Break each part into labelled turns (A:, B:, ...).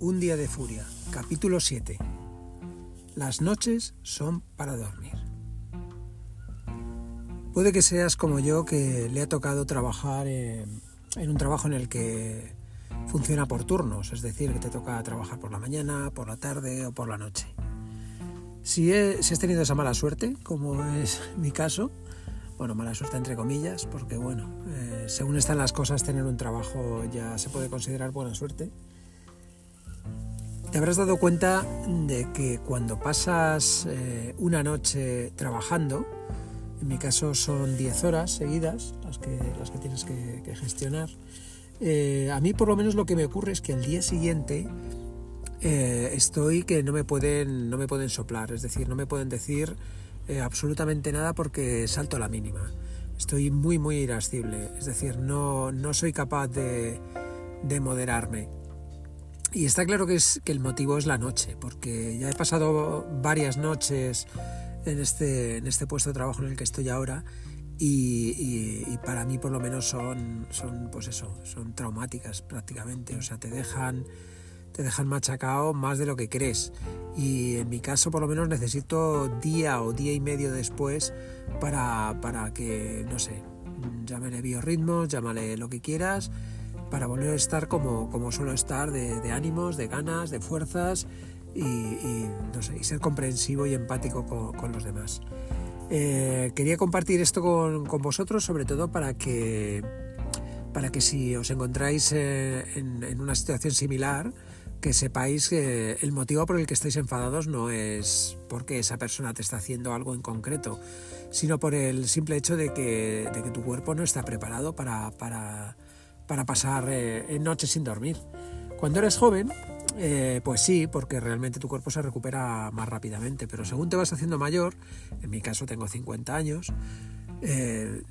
A: Un día de furia, capítulo 7. Las noches son para dormir. Puede que seas como yo que le ha tocado trabajar en, un trabajo en el que funciona por turnos, es decir, que te toca trabajar por la mañana, por la tarde o por la noche. Si, has tenido esa mala suerte, como es mi caso, bueno, mala suerte entre comillas, porque bueno, eh, según están las cosas, tener un trabajo ya se puede considerar buena suerte te habrás dado cuenta de que cuando pasas eh, una noche trabajando, en mi caso son 10 horas seguidas las que, las que tienes que, gestionar, eh, a mí por lo menos lo que me ocurre es que el día siguiente eh, estoy que no me, pueden, no me pueden soplar, es decir, no me pueden decir absolutamente nada porque salto a la mínima. Estoy muy, muy irascible, es decir, no, no soy capaz de, de moderarme. Y está claro que, es, que el motivo es la noche, porque ya he pasado varias noches en este, en este puesto de trabajo en el que estoy ahora y, para mí por lo menos son, son, pues eso, son traumáticas prácticamente, o sea, te dejan, te dejan machacado más de lo que crees. Y en mi caso por lo menos necesito día o día y medio después para, para que, no sé, llámale biorritmos, llámale lo que quieras, para volver a estar como, como suelo estar, de, ánimos, de ganas, de fuerzas y, y ser comprensivo y empático con, los demás. Eh, quería compartir esto con, vosotros, sobre todo para que, para que si os encontráis eh, en, una situación similar, que sepáis que el motivo por el que estáis enfadados no es porque esa persona te está haciendo algo en concreto, sino por el simple hecho de que, de que tu cuerpo no está preparado para, para para pasar eh, noches sin dormir. Cuando eres joven, eh, pues sí, porque realmente tu cuerpo se recupera más rápidamente, pero según te vas haciendo mayor, en mi caso tengo 50 años, eh,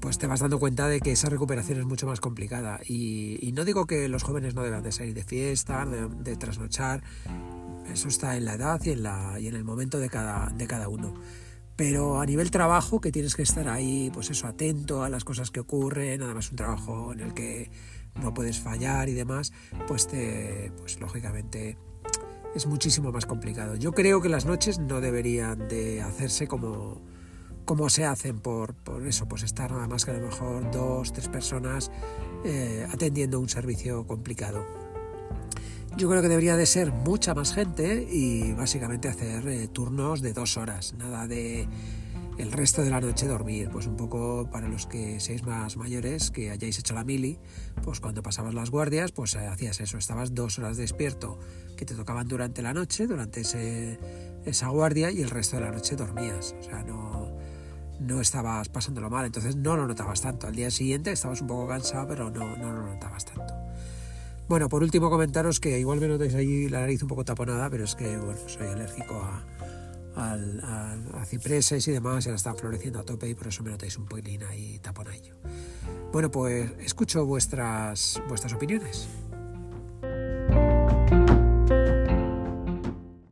A: pues te vas dando cuenta de que esa recuperación es mucho más complicada. Y, no digo que los jóvenes no deban de salir de fiesta, de, trasnochar, eso está en la edad y en, la, y en el momento de cada, de cada uno pero a nivel trabajo que tienes que estar ahí, pues eso, atento a las cosas que ocurren, además un trabajo en el que no puedes fallar y demás, pues te, pues lógicamente es muchísimo más complicado. Yo creo que las noches no deberían de hacerse como, como se hacen por, por eso, pues estar nada más que a lo mejor dos, tres personas eh, atendiendo un servicio complicado. Yo creo que debería de ser mucha más gente y básicamente hacer eh, turnos de dos horas, nada de el resto de la noche dormir, pues un poco para los que seáis más mayores, que hayáis hecho la mili, pues cuando pasabas las guardias, pues eh, hacías eso, estabas dos horas despierto que te tocaban durante la noche, durante ese, esa guardia y el resto de la noche dormías, o sea, no, no estabas pasándolo mal, entonces no lo notabas tanto, al día siguiente estabas un poco cansado, pero no, no lo notabas tanto. Bueno, por último comentaros que igual me notáis ahí la nariz un poco taponada, pero es que bueno, soy alérgico a, cipreses y demás, y ahora están floreciendo a tope y por eso me notáis un poquitín ahí taponadillo. Bueno, pues escucho vuestras, vuestras opiniones.